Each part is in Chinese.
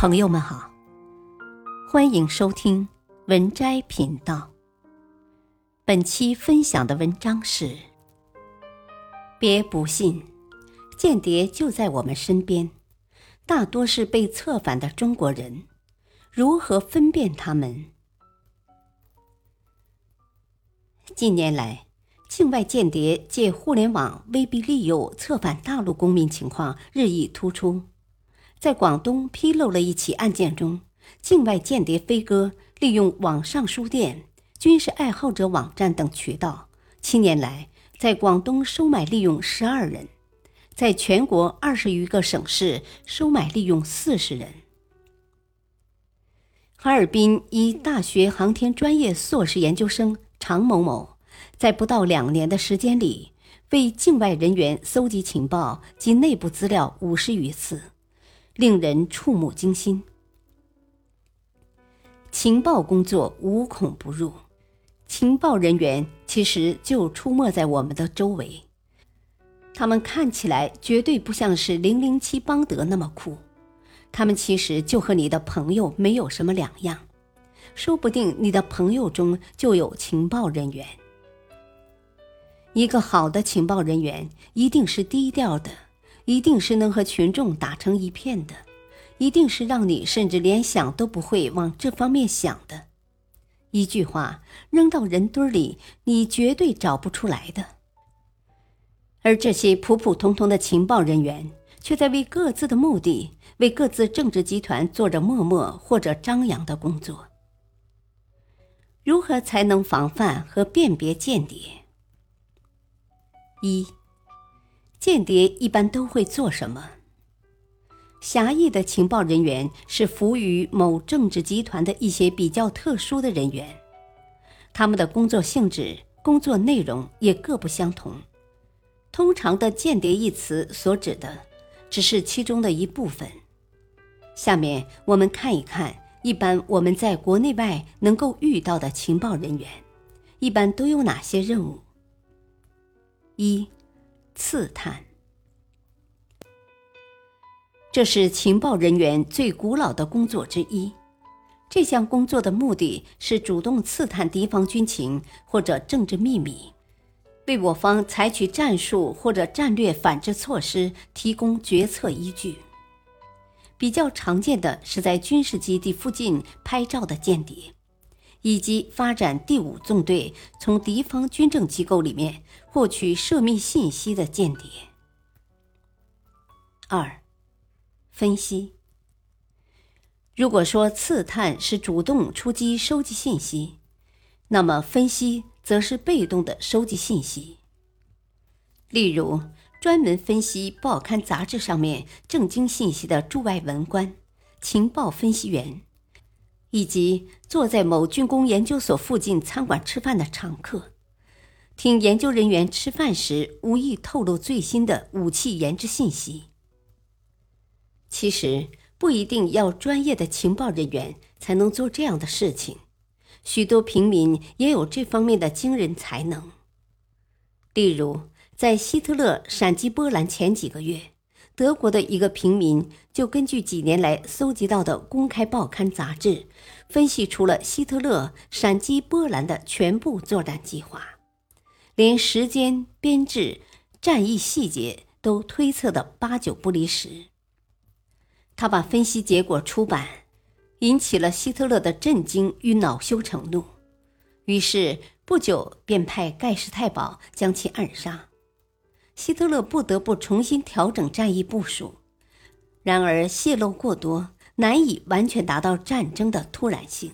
朋友们好，欢迎收听文摘频道。本期分享的文章是：别不信，间谍就在我们身边，大多是被策反的中国人，如何分辨他们？近年来，境外间谍借互联网威逼利诱策反大陆公民情况日益突出。在广东披露了一起案件中，境外间谍飞哥利用网上书店、军事爱好者网站等渠道，七年来在广东收买利用十二人，在全国二十余个省市收买利用四十人。哈尔滨一大学航天专业硕士研究生常某某，在不到两年的时间里，为境外人员搜集情报及内部资料五十余次。令人触目惊心。情报工作无孔不入，情报人员其实就出没在我们的周围。他们看起来绝对不像是零零七邦德那么酷，他们其实就和你的朋友没有什么两样。说不定你的朋友中就有情报人员。一个好的情报人员一定是低调的。一定是能和群众打成一片的，一定是让你甚至连想都不会往这方面想的。一句话扔到人堆里，你绝对找不出来的。而这些普普通通的情报人员，却在为各自的目的、为各自政治集团做着默默或者张扬的工作。如何才能防范和辨别间谍？一。间谍一般都会做什么？狭义的情报人员是服务于某政治集团的一些比较特殊的人员，他们的工作性质、工作内容也各不相同。通常的“间谍”一词所指的，只是其中的一部分。下面我们看一看，一般我们在国内外能够遇到的情报人员，一般都有哪些任务？一。刺探，这是情报人员最古老的工作之一。这项工作的目的是主动刺探敌方军情或者政治秘密，为我方采取战术或者战略反制措施提供决策依据。比较常见的是在军事基地附近拍照的间谍。以及发展第五纵队从敌方军政机构里面获取涉密信息的间谍。二，分析。如果说刺探是主动出击收集信息，那么分析则是被动的收集信息。例如，专门分析报刊杂志上面正经信息的驻外文官、情报分析员。以及坐在某军工研究所附近餐馆吃饭的常客，听研究人员吃饭时无意透露最新的武器研制信息。其实不一定要专业的情报人员才能做这样的事情，许多平民也有这方面的惊人才能。例如，在希特勒闪击波兰前几个月。德国的一个平民就根据几年来搜集到的公开报刊杂志，分析出了希特勒闪击波兰的全部作战计划，连时间、编制、战役细节都推测的八九不离十。他把分析结果出版，引起了希特勒的震惊与恼羞成怒，于是不久便派盖世太保将其暗杀。希特勒不得不重新调整战役部署，然而泄露过多，难以完全达到战争的突然性。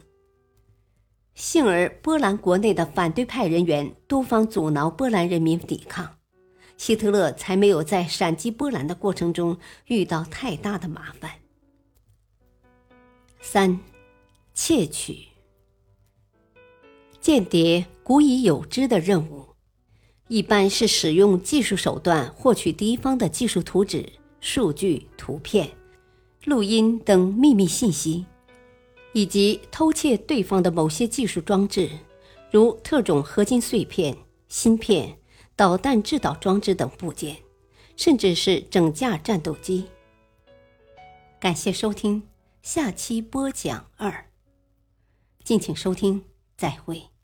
幸而波兰国内的反对派人员多方阻挠波兰人民抵抗，希特勒才没有在闪击波兰的过程中遇到太大的麻烦。三，窃取，间谍古已有之的任务。一般是使用技术手段获取敌方的技术图纸、数据、图片、录音等秘密信息，以及偷窃对方的某些技术装置，如特种合金碎片、芯片、导弹制导装置等部件，甚至是整架战斗机。感谢收听，下期播讲二。敬请收听，再会。